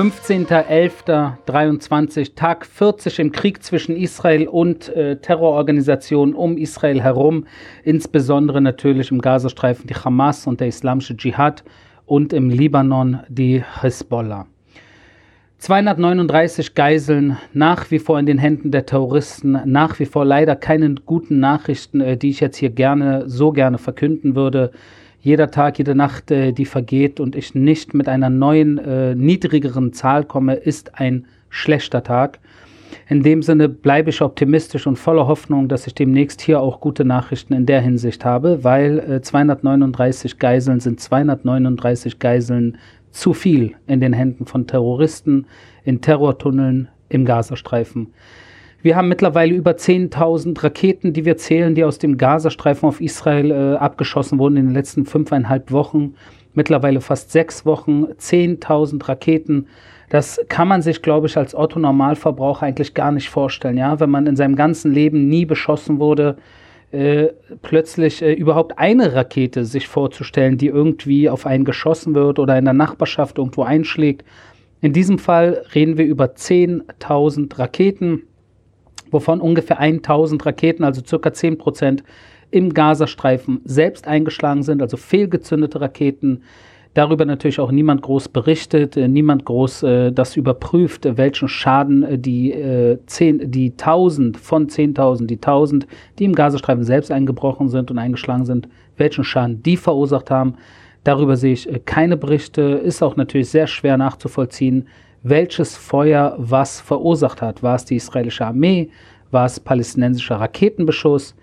15.11.23, Tag 40 im Krieg zwischen Israel und äh, Terrororganisationen um Israel herum, insbesondere natürlich im Gazastreifen die Hamas und der Islamische Dschihad und im Libanon die Hezbollah. 239 Geiseln, nach wie vor in den Händen der Terroristen, nach wie vor leider keine guten Nachrichten, äh, die ich jetzt hier gerne, so gerne verkünden würde jeder Tag, jede Nacht, äh, die vergeht und ich nicht mit einer neuen, äh, niedrigeren Zahl komme, ist ein schlechter Tag. In dem Sinne bleibe ich optimistisch und voller Hoffnung, dass ich demnächst hier auch gute Nachrichten in der Hinsicht habe, weil äh, 239 Geiseln sind 239 Geiseln zu viel in den Händen von Terroristen, in Terrortunneln, im Gazastreifen. Wir haben mittlerweile über 10.000 Raketen, die wir zählen, die aus dem Gazastreifen auf Israel äh, abgeschossen wurden in den letzten fünfeinhalb Wochen. Mittlerweile fast sechs Wochen, 10.000 Raketen. Das kann man sich, glaube ich, als Otto-Normalverbraucher eigentlich gar nicht vorstellen. Ja, wenn man in seinem ganzen Leben nie beschossen wurde, äh, plötzlich äh, überhaupt eine Rakete sich vorzustellen, die irgendwie auf einen geschossen wird oder in der Nachbarschaft irgendwo einschlägt. In diesem Fall reden wir über 10.000 Raketen wovon ungefähr 1000 Raketen, also circa 10 Prozent, im Gazastreifen selbst eingeschlagen sind, also fehlgezündete Raketen. Darüber natürlich auch niemand groß berichtet, äh, niemand groß äh, das überprüft, äh, welchen Schaden äh, die, äh, 10, die 1000 von 10.000, die 1000, die im Gazastreifen selbst eingebrochen sind und eingeschlagen sind, welchen Schaden die verursacht haben. Darüber sehe ich keine Berichte, ist auch natürlich sehr schwer nachzuvollziehen, welches Feuer was verursacht hat. War es die israelische Armee? War es palästinensischer Raketenbeschuss?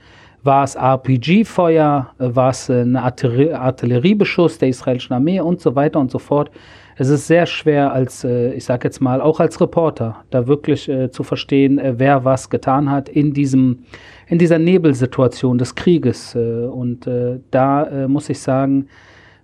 War es RPG-Feuer? War es ein Artilleriebeschuss der israelischen Armee und so weiter und so fort? Es ist sehr schwer als, äh, ich sage jetzt mal, auch als Reporter, da wirklich äh, zu verstehen, äh, wer was getan hat in diesem, in dieser Nebelsituation des Krieges. Und da muss ich sagen,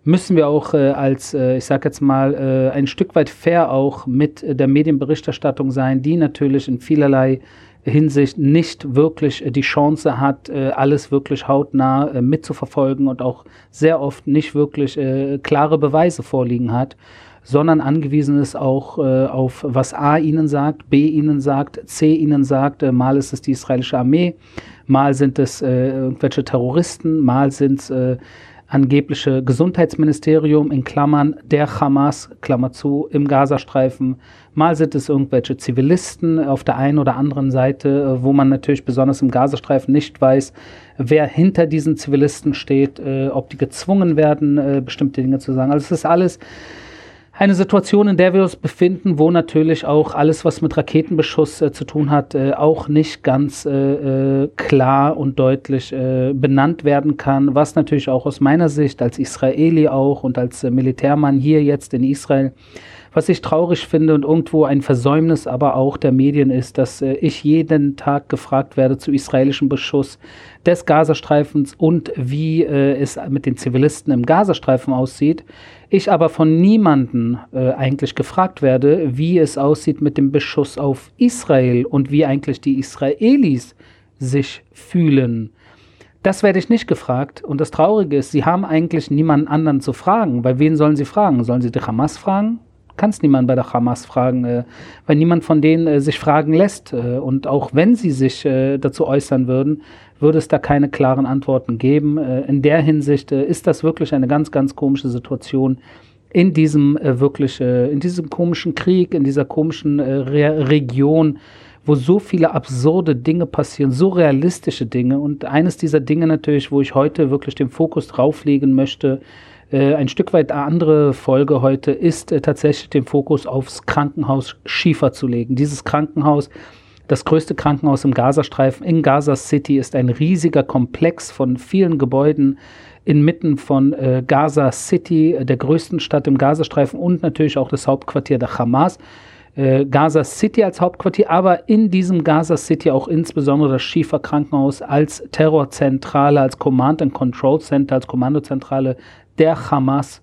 müssen wir auch äh, als, äh, ich sage jetzt mal, äh, ein Stück weit fair auch mit der Medienberichterstattung sein, die natürlich in vielerlei Hinsicht nicht wirklich die Chance hat, äh, alles wirklich hautnah äh, mitzuverfolgen und auch sehr oft nicht wirklich äh, klare Beweise vorliegen hat, sondern angewiesen ist auch auf, was A ihnen sagt, B ihnen sagt, C ihnen sagt, mal ist es die israelische Armee, mal sind es irgendwelche Terroristen, mal sind es angebliche Gesundheitsministerium in Klammern der Hamas, Klammer zu, im Gazastreifen. Mal sind es irgendwelche Zivilisten auf der einen oder anderen Seite, wo man natürlich besonders im Gazastreifen nicht weiß, wer hinter diesen Zivilisten steht, äh, ob die gezwungen werden, äh, bestimmte Dinge zu sagen. Also es ist alles eine Situation, in der wir uns befinden, wo natürlich auch alles, was mit Raketenbeschuss äh, zu tun hat, äh, auch nicht ganz äh, äh klar und deutlich äh, benannt werden kann, was natürlich auch aus meiner Sicht als Israeli auch und als äh, Militärmann hier jetzt in Israel was ich traurig finde und irgendwo ein Versäumnis aber auch der Medien ist, dass äh, ich jeden Tag gefragt werde zu israelischem Beschuss des Gazastreifens und wie äh, es mit den Zivilisten im Gazastreifen aussieht. Ich aber von niemandem äh, eigentlich gefragt werde, wie es aussieht mit dem Beschuss auf Israel und wie eigentlich die Israelis sich fühlen. Das werde ich nicht gefragt. Und das Traurige ist, sie haben eigentlich niemanden anderen zu fragen. Bei wen sollen sie fragen? Sollen sie die Hamas fragen? Kannst niemand bei der Hamas fragen, äh, weil niemand von denen äh, sich fragen lässt. Äh, und auch wenn sie sich äh, dazu äußern würden, würde es da keine klaren Antworten geben. Äh, in der Hinsicht äh, ist das wirklich eine ganz, ganz komische Situation in diesem wirklich, in diesem komischen Krieg, in dieser komischen Re Region, wo so viele absurde Dinge passieren, so realistische Dinge. Und eines dieser Dinge natürlich, wo ich heute wirklich den Fokus drauflegen möchte, äh, ein Stück weit andere Folge heute ist äh, tatsächlich den Fokus aufs Krankenhaus Schiefer zu legen. Dieses Krankenhaus, das größte Krankenhaus im Gazastreifen in Gaza City, ist ein riesiger Komplex von vielen Gebäuden inmitten von äh, Gaza City, der größten Stadt im Gazastreifen und natürlich auch das Hauptquartier der Hamas. Äh, Gaza City als Hauptquartier, aber in diesem Gaza City auch insbesondere das Schiefer Krankenhaus als Terrorzentrale, als Command and Control Center, als Kommandozentrale der Hamas.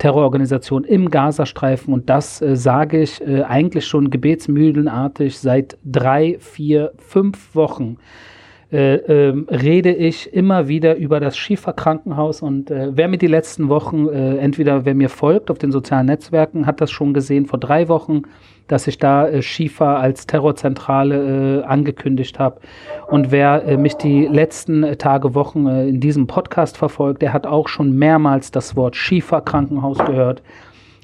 Terrororganisation im Gazastreifen und das äh, sage ich äh, eigentlich schon gebetsmühlenartig seit drei, vier, fünf Wochen. Äh, äh, rede ich immer wieder über das Schiefer-Krankenhaus und äh, wer mir die letzten Wochen, äh, entweder wer mir folgt auf den sozialen Netzwerken, hat das schon gesehen vor drei Wochen, dass ich da äh, Schiefer als Terrorzentrale äh, angekündigt habe. Und wer mich die letzten Tage, Wochen in diesem Podcast verfolgt, der hat auch schon mehrmals das Wort Schiefer-Krankenhaus gehört.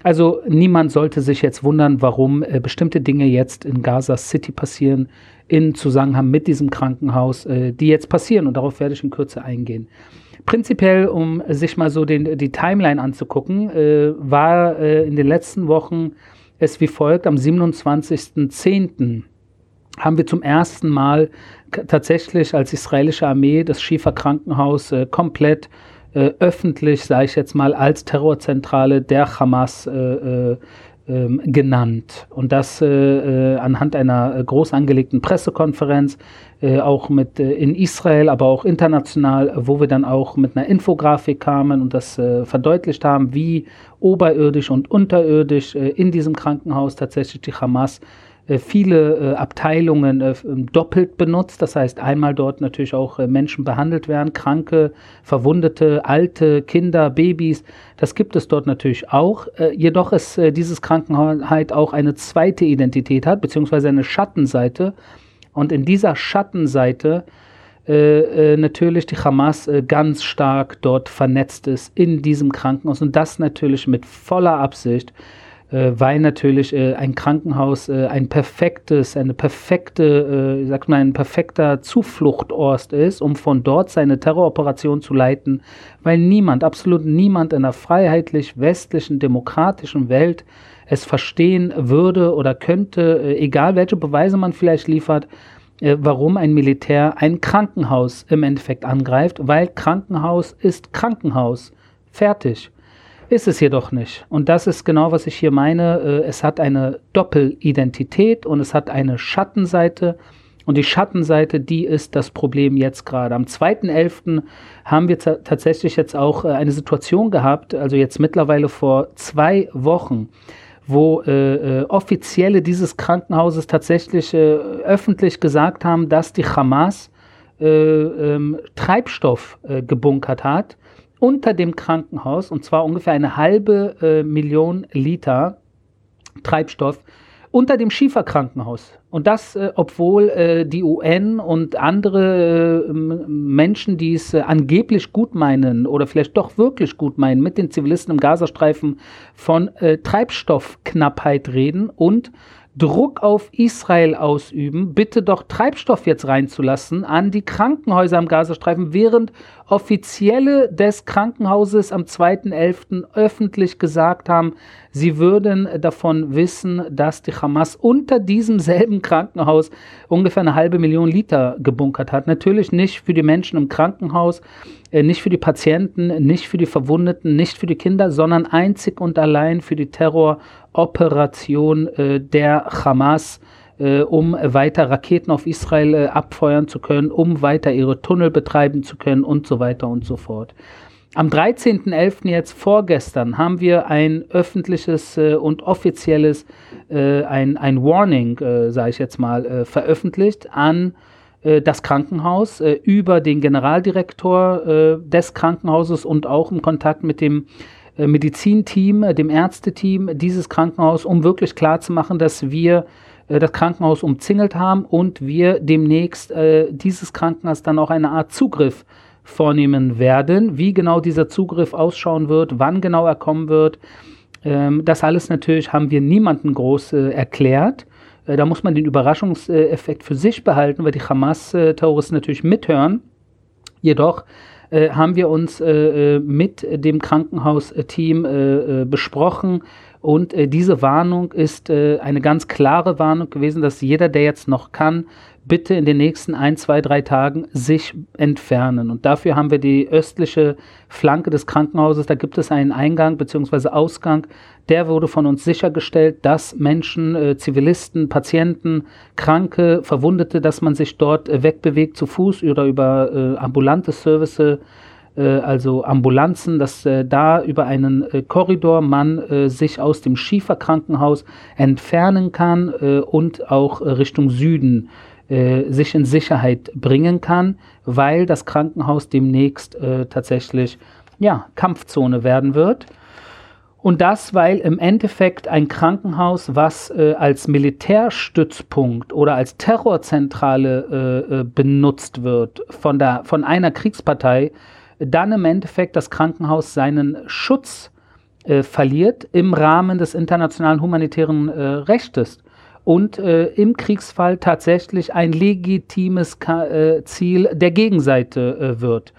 Also niemand sollte sich jetzt wundern, warum bestimmte Dinge jetzt in Gaza City passieren, in Zusammenhang mit diesem Krankenhaus, äh, die jetzt passieren. Und darauf werde ich in Kürze eingehen. Prinzipiell, um sich mal so den, die Timeline anzugucken, äh, war äh, in den letzten Wochen es wie folgt. Am 27.10. haben wir zum ersten Mal tatsächlich als israelische Armee das Schiefer Krankenhaus äh, komplett äh, öffentlich, sage ich jetzt mal, als Terrorzentrale der Hamas äh, äh, ähm, genannt. Und das äh, äh, anhand einer groß angelegten Pressekonferenz, auch mit in Israel, aber auch international, wo wir dann auch mit einer Infografik kamen und das verdeutlicht haben, wie oberirdisch und unterirdisch in diesem Krankenhaus tatsächlich die Hamas äh, viele äh, Abteilungen äh, doppelt benutzt. Das heißt, einmal dort natürlich auch Menschen behandelt werden, Kranke, Verwundete, Alte, Kinder, Babys. Das gibt es dort natürlich auch. jedoch ist dieses Krankenhaus auch eine zweite Identität hat, beziehungsweise eine Schattenseite. Und in dieser Schattenseite äh, natürlich die Hamas äh, ganz stark dort vernetzt ist in diesem Krankenhaus und das natürlich mit voller Absicht äh, weil natürlich äh, ein Krankenhaus äh, ein perfektes, eine perfekte, äh, sagt man, ein perfekter Zufluchtort ist, um von dort seine Terroroperation zu leiten, weil niemand, absolut niemand in einer freiheitlich westlichen, demokratischen Welt es verstehen würde oder könnte, äh, egal welche Beweise man vielleicht liefert, äh, warum ein Militär ein Krankenhaus im Endeffekt angreift, weil Krankenhaus ist Krankenhaus. Fertig. Ist es jedoch nicht. Und das ist genau, was ich hier meine. Äh, es hat eine Doppelidentität und es hat eine Schattenseite. Und die Schattenseite, die ist das Problem jetzt gerade. Am 2.11. haben wir tatsächlich jetzt auch äh, eine Situation gehabt, also jetzt mittlerweile vor zwei Wochen, wo äh, äh, Offizielle dieses Krankenhauses tatsächlich äh, öffentlich gesagt haben, dass die Hamas äh, ähm, Treibstoff gebunkert hat unter dem Krankenhaus, und zwar ungefähr eine halbe äh, Million Liter Treibstoff, unter dem Schieferkrankenhaus. Und das, äh, obwohl äh, die UN und andere äh, Menschen, die es äh, angeblich gut meinen oder vielleicht doch wirklich gut meinen, mit den Zivilisten im Gazastreifen von äh, Treibstoffknappheit reden und Druck auf Israel ausüben, bitte doch Treibstoff jetzt reinzulassen an die Krankenhäuser im Gazastreifen, während Offizielle des Krankenhauses am 2.11. öffentlich gesagt haben, sie würden davon wissen, dass die Hamas unter diesem selben Krankenhaus ungefähr eine halbe Million Liter gebunkert hat. Natürlich nicht für die Menschen im Krankenhaus, nicht für die Patienten, nicht für die Verwundeten, nicht für die Kinder, sondern einzig und allein für die Terroroperation äh, der Hamas, äh, um weiter Raketen auf Israel äh, abfeuern zu können, um weiter ihre Tunnel betreiben zu können und so weiter und so fort. Am 13.11. jetzt vorgestern haben wir ein öffentliches äh, und offizielles, äh, ein, ein Warning, äh, sage ich jetzt mal, äh, veröffentlicht an äh, das Krankenhaus äh, über den Generaldirektor des Krankenhauses und auch im Kontakt mit dem Medizinteam, dem Ärzteteam dieses Krankenhaus, um wirklich klarzumachen, dass wir das Krankenhaus umzingelt haben und wir demnächst dieses Krankenhaus dann auch eine Art Zugriff vornehmen werden. Wie genau dieser Zugriff ausschauen wird, wann genau er kommen wird, ähm, das alles natürlich haben wir niemandem groß äh, erklärt. Äh, da muss man den Überraschungseffekt für sich behalten, weil die Hamas-Terroristen natürlich mithören. Jedoch äh, haben wir uns äh, äh mit dem Krankenhausteam äh, besprochen und diese Warnung ist eine ganz klare Warnung gewesen, dass jeder, der jetzt noch kann, bitte in den nächsten ein, zwei, drei Tagen sich entfernen. Und dafür haben wir die östliche Flanke des Krankenhauses. Da gibt es einen Eingang bzw. Ausgang. Der wurde von uns sichergestellt, dass Menschen, äh, Zivilisten, Patienten, Kranke, Verwundete, dass man sich dort äh, wegbewegt zu Fuß oder über äh, ambulante Services äh, also Ambulanzen, dass äh, da über einen äh, Korridor man sich aus dem Schieferkrankenhaus entfernen kann und auch Richtung Süden sich in Sicherheit bringen kann, weil das Krankenhaus demnächst tatsächlich ja, Kampfzone werden wird. Und das, weil im Endeffekt ein Krankenhaus, was äh, als Militärstützpunkt oder als Terrorzentrale äh, äh, benutzt wird von, der, von einer Kriegspartei, dann im Endeffekt das Krankenhaus seinen Schutz äh, verliert im Rahmen des internationalen humanitären äh, Rechtes und äh, im Kriegsfall tatsächlich ein legitimes Ka Ziel der Gegenseite wird.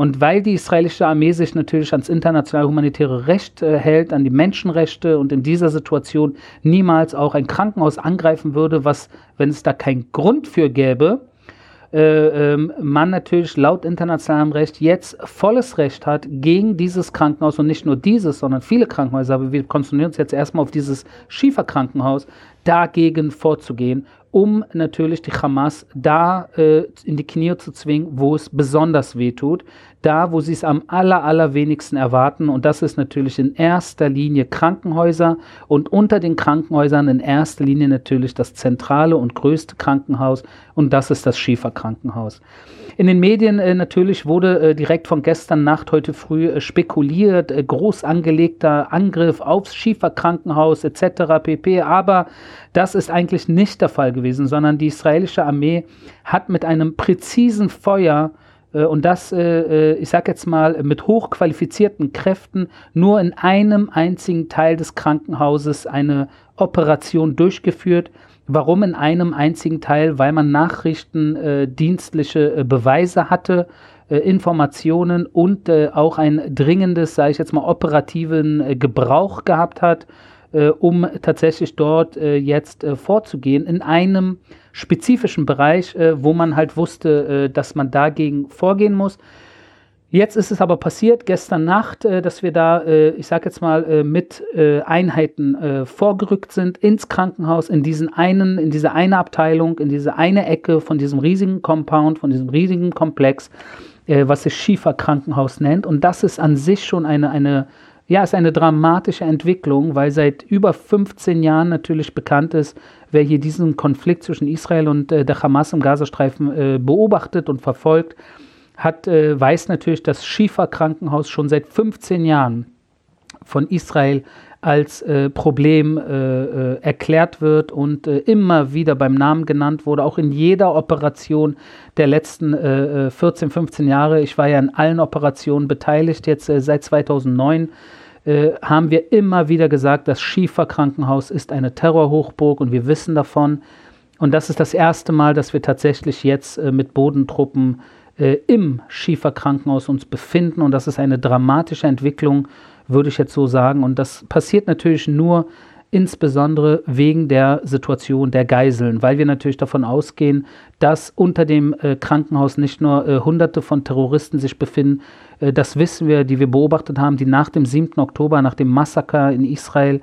Und weil die israelische Armee sich natürlich ans internationale humanitäre Recht äh, hält, an die Menschenrechte und in dieser Situation niemals auch ein Krankenhaus angreifen würde, was, wenn es da keinen Grund für gäbe, äh, ähm, man natürlich laut internationalem Recht jetzt volles Recht hat, gegen dieses Krankenhaus und nicht nur dieses, sondern viele Krankenhäuser, aber wir konzentrieren uns jetzt erstmal auf dieses Schieferkrankenhaus, dagegen vorzugehen, um natürlich die Hamas da äh, in die Knie zu zwingen, wo es besonders weh tut, da, wo sie es am aller, allerwenigsten erwarten. Und das ist natürlich in erster Linie Krankenhäuser und unter den Krankenhäusern in erster Linie natürlich das zentrale und größte Krankenhaus und das ist das Schieferkrankenhaus. In den Medien äh, natürlich wurde äh, direkt von gestern Nacht, heute früh äh, spekuliert, äh, groß angelegter Angriff aufs Schieferkrankenhaus etc. pp. Aber das ist eigentlich nicht der Fall gewesen, sondern die israelische Armee hat mit einem präzisen Feuer und das, äh, ich sage jetzt mal, mit hochqualifizierten Kräften nur in einem einzigen Teil des Krankenhauses eine Operation durchgeführt. Warum in einem einzigen Teil? Weil man nachrichtendienstliche äh, Beweise hatte, äh, Informationen und äh, auch ein dringendes, sage ich jetzt mal, operativen äh, Gebrauch gehabt hat, um tatsächlich dort jetzt vorzugehen in einem spezifischen Bereich, wo man halt wusste, dass man dagegen vorgehen muss. Jetzt ist es aber passiert, gestern Nacht, äh, dass wir da, äh, ich sage jetzt mal, äh, mit äh, Einheiten äh, vorgerückt sind ins Krankenhaus, in diesen einen, in diese eine Abteilung, in diese eine Ecke von diesem riesigen Compound, von diesem riesigen Komplex, äh, was sich Schieferkrankenhaus nennt. Und das ist an sich schon eine, eine, ja, ist eine dramatische Entwicklung, weil seit über 15 Jahren natürlich bekannt ist, wer hier diesen Konflikt zwischen Israel und der Hamas im Gazastreifen beobachtet und verfolgt hat, äh, weiß natürlich, dass Schieferkrankenhaus schon seit 15 Jahren von Israel als äh, Problem äh, äh, erklärt wird und äh, immer wieder beim Namen genannt wurde, auch in jeder Operation der letzten 14, äh, 15 Jahre. Ich war ja in allen Operationen beteiligt, jetzt seit 2009 haben wir immer wieder gesagt, das Schieferkrankenhaus ist eine Terrorhochburg und wir wissen davon. Und das ist das erste Mal, dass wir tatsächlich jetzt mit Bodentruppen äh, im Schieferkrankenhaus uns befinden. Und das ist eine dramatische Entwicklung, würde ich jetzt so sagen. Und das passiert natürlich nur insbesondere wegen der Situation der Geiseln, weil wir natürlich davon ausgehen, dass unter dem äh, Krankenhaus nicht nur äh, Hunderte von Terroristen sich befinden. Äh, das wissen wir, die wir beobachtet haben, die nach dem 7. Oktober, nach dem Massaker in Israel,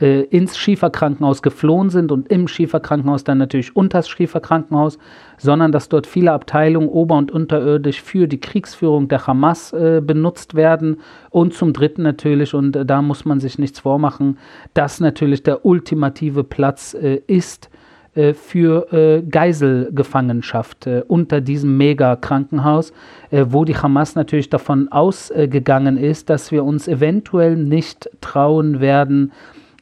äh, ins Schieferkrankenhaus geflohen sind und im Schieferkrankenhaus dann natürlich unter das Schieferkrankenhaus, sondern dass dort viele Abteilungen ober- und unterirdisch für die Kriegsführung der Hamas äh, benutzt werden und zum Dritten natürlich, und äh, da muss man sich nichts vormachen, dass natürlich der ultimative Platz äh, ist, für äh, Geiselgefangenschaft äh, unter diesem Mega-Krankenhaus, äh, wo die Hamas natürlich davon ausgegangen ist, dass wir uns eventuell nicht trauen werden,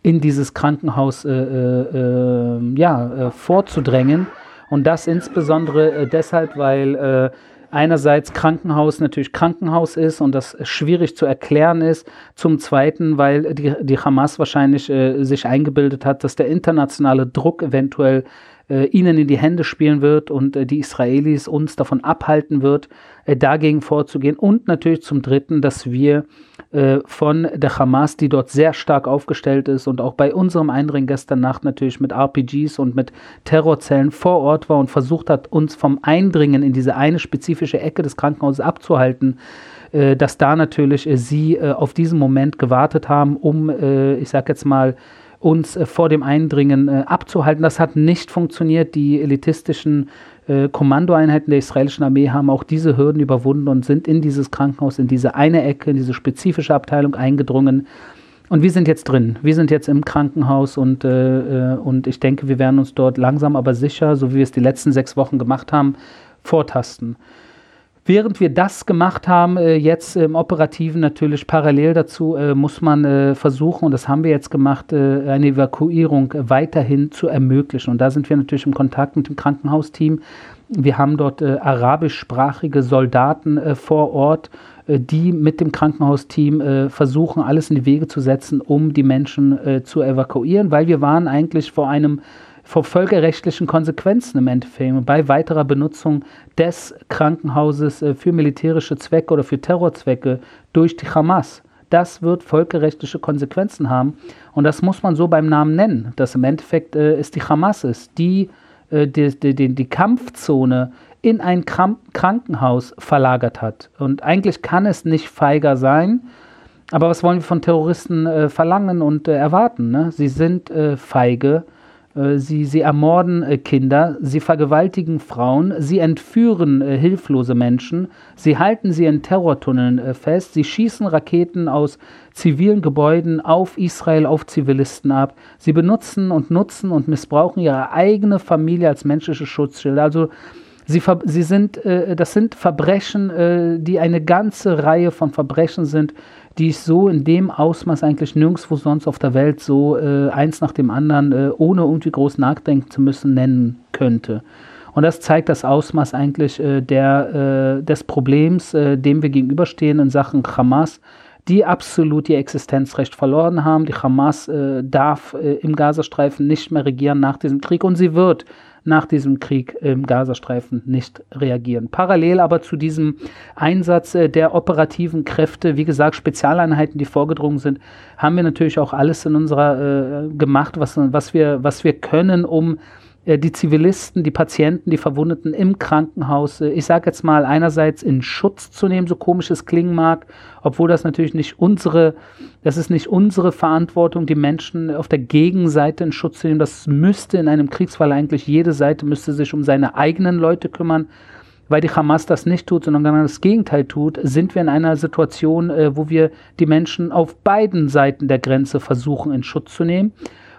in dieses Krankenhaus äh, äh, äh ja, äh, vorzudrängen. Und das insbesondere äh, deshalb, weil einerseits Krankenhaus natürlich Krankenhaus ist und das schwierig zu erklären ist. Zum Zweiten, weil die, die Hamas wahrscheinlich äh, sich eingebildet hat, dass der internationale Druck eventuell äh, ihnen in die Hände spielen wird und äh, die Israelis uns davon abhalten wird, äh, dagegen vorzugehen. Und natürlich zum Dritten, dass wir äh, von der Hamas, die dort sehr stark aufgestellt ist und auch bei unserem Eindringen gestern Nacht natürlich mit RPGs und mit Terrorzellen vor Ort war und versucht hat, uns vom Eindringen in diese eine spezifische Ecke des Krankenhauses abzuhalten, äh, dass da natürlich äh, sie auf diesen Moment gewartet haben, um, ich sag jetzt mal, uns äh, vor dem Eindringen äh, abzuhalten. Das hat nicht funktioniert. Die elitistischen äh, Kommandoeinheiten der israelischen Armee haben auch diese Hürden überwunden und sind in dieses Krankenhaus, in diese eine Ecke, in diese spezifische Abteilung eingedrungen. und wir sind jetzt drin. Wir sind jetzt im Krankenhaus und, äh, und ich denke, wir werden uns dort langsam aber sicher, so wie wir es die letzten sechs Wochen gemacht haben, vortasten. Während wir das gemacht haben, äh, jetzt im Operativen natürlich parallel dazu, äh, muss man äh, versuchen, und das haben wir jetzt gemacht, äh, eine Evakuierung weiterhin zu ermöglichen. Und da sind wir natürlich im Kontakt mit dem Krankenhausteam. Wir haben dort äh, arabischsprachige Soldaten vor Ort, die mit dem Krankenhausteam versuchen, alles in die Wege zu setzen, um die Menschen zu evakuieren, weil wir waren eigentlich vor einem vor völkerrechtlichen Konsequenzen im Endeffekt bei weiterer Benutzung des Krankenhauses äh, für militärische Zwecke oder für Terrorzwecke durch die Hamas. Das wird völkerrechtliche Konsequenzen haben und das muss man so beim Namen nennen, dass im Endeffekt äh, es die Hamas ist, die äh, die, die, die Kampfzone in ein Krankenhaus verlagert hat. Und eigentlich kann es nicht feiger sein, aber was wollen wir von Terroristen äh, verlangen und äh, erwarten? Ne? Sie sind äh, feige sie, sie ermorden äh, Kinder, sie vergewaltigen Frauen, sie entführen äh, hilflose Menschen, sie halten sie in Terrortunneln fest, sie schießen Raketen aus zivilen Gebäuden auf Israel, auf Zivilisten ab. Sie benutzen und nutzen und missbrauchen ihre eigene Familie als menschliche Schutzschilde. Also Sie, sie sind, äh, das sind Verbrechen, äh, die eine ganze Reihe von Verbrechen sind, die ich so in dem Ausmaß eigentlich nirgendwo sonst auf der Welt so äh, eins nach dem anderen, äh, ohne irgendwie groß nachdenken zu müssen, nennen könnte. Und das zeigt das Ausmaß eigentlich äh, der, äh, des Problems, äh, dem wir gegenüberstehen in Sachen Hamas, die absolut ihr Existenzrecht verloren haben. Die Hamas äh, darf im Gazastreifen nicht mehr regieren nach diesem Krieg und sie wird nach diesem Krieg im Gazastreifen nicht reagieren. Parallel aber zu diesem Einsatz äh, der operativen Kräfte, wie gesagt, Spezialeinheiten, die vorgedrungen sind, haben wir natürlich auch alles in unserer äh, gemacht, was, was, wir, was wir können, um äh, die Zivilisten, die Patienten, die Verwundeten im Krankenhaus, äh, ich sage jetzt mal, einerseits in Schutz zu nehmen, so komisch es klingen mag, obwohl das natürlich nicht unsere, das ist nicht unsere Verantwortung, die Menschen auf der Gegenseite in Schutz zu nehmen. Das müsste in einem Kriegsfall eigentlich jede Seite müsste sich um seine eigenen Leute kümmern. Weil die Hamas das nicht tut, sondern genau das Gegenteil tut, sind wir in einer Situation, äh, wo wir die Menschen auf beiden Seiten der Grenze versuchen in Schutz zu nehmen.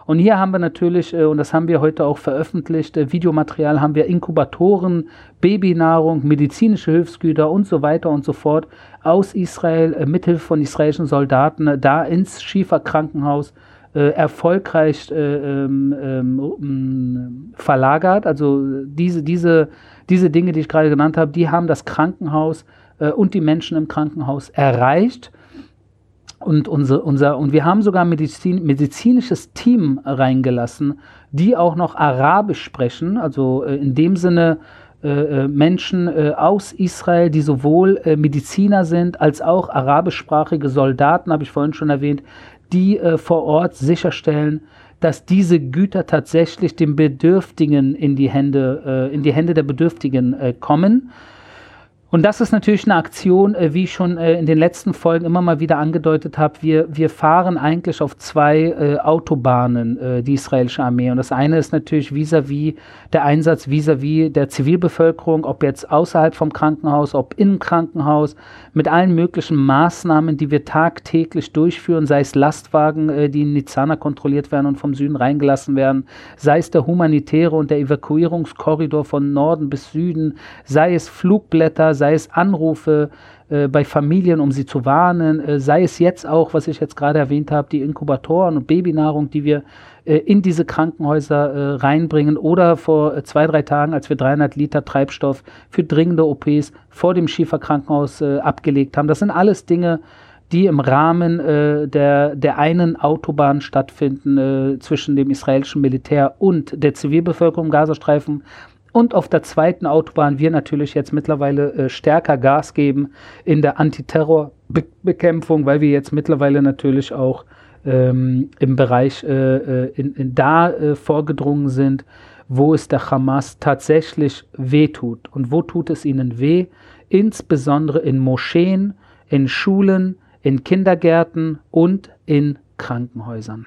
Und hier haben wir natürlich, äh, und das haben wir heute auch veröffentlicht, äh, Videomaterial, haben wir Inkubatoren, Babynahrung, medizinische Hilfsgüter und so weiter und so fort aus Israel äh, mithilfe von israelischen Soldaten da ins Schieferkrankenhaus erfolgreich ähm, ähm, verlagert. Also diese, diese, diese Dinge, die ich gerade genannt habe, die haben das Krankenhaus und die Menschen im Krankenhaus erreicht. Und, unser, unser, und wir haben sogar ein Medizin, medizinisches Team reingelassen, die auch noch Arabisch sprechen, also äh, in dem Sinne äh, äh Menschen äh, aus Israel, die sowohl äh, Mediziner sind als auch arabischsprachige Soldaten, habe ich vorhin schon erwähnt, die äh, vor Ort sicherstellen, dass diese Güter tatsächlich den Bedürftigen in die Hände, in die Hände der Bedürftigen kommen. Und das ist natürlich eine Aktion, äh, wie ich schon äh, in den letzten Folgen immer mal wieder angedeutet habe. Wir, wir fahren eigentlich auf zwei äh, Autobahnen, äh, die israelische Armee. Und das eine ist natürlich vis-à-vis -vis der Einsatz vis-à-vis -vis der Zivilbevölkerung, ob jetzt außerhalb vom Krankenhaus, ob im Krankenhaus, mit allen möglichen Maßnahmen, die wir tagtäglich durchführen, sei es Lastwagen, äh, die in Nizana kontrolliert werden und vom Süden reingelassen werden, sei es der humanitäre und der Evakuierungskorridor von Norden bis Süden, sei es Flugblätter, sei es Anrufe äh, bei Familien, um sie zu warnen, äh, sei es jetzt auch, was ich jetzt gerade erwähnt habe, die Inkubatoren und Babynahrung, die wir äh, in diese Krankenhäuser äh, reinbringen oder vor äh, zwei, drei Tagen, als wir 300 Liter Treibstoff für dringende OPs vor dem Schieferkrankenhaus äh, abgelegt haben. Das sind alles Dinge, die im Rahmen äh, der, der einen Autobahn stattfinden äh, zwischen dem israelischen Militär und der Zivilbevölkerung im Gazastreifen und auf der zweiten Autobahn wir natürlich jetzt mittlerweile äh, stärker Gas geben in der Antiterrorbekämpfung, weil wir jetzt mittlerweile natürlich auch ähm, im Bereich äh, äh, in, in da äh, vorgedrungen sind, wo es der Hamas tatsächlich weh tut. Und wo tut es ihnen weh? Insbesondere in Moscheen, in Schulen, in Kindergärten und in Krankenhäusern.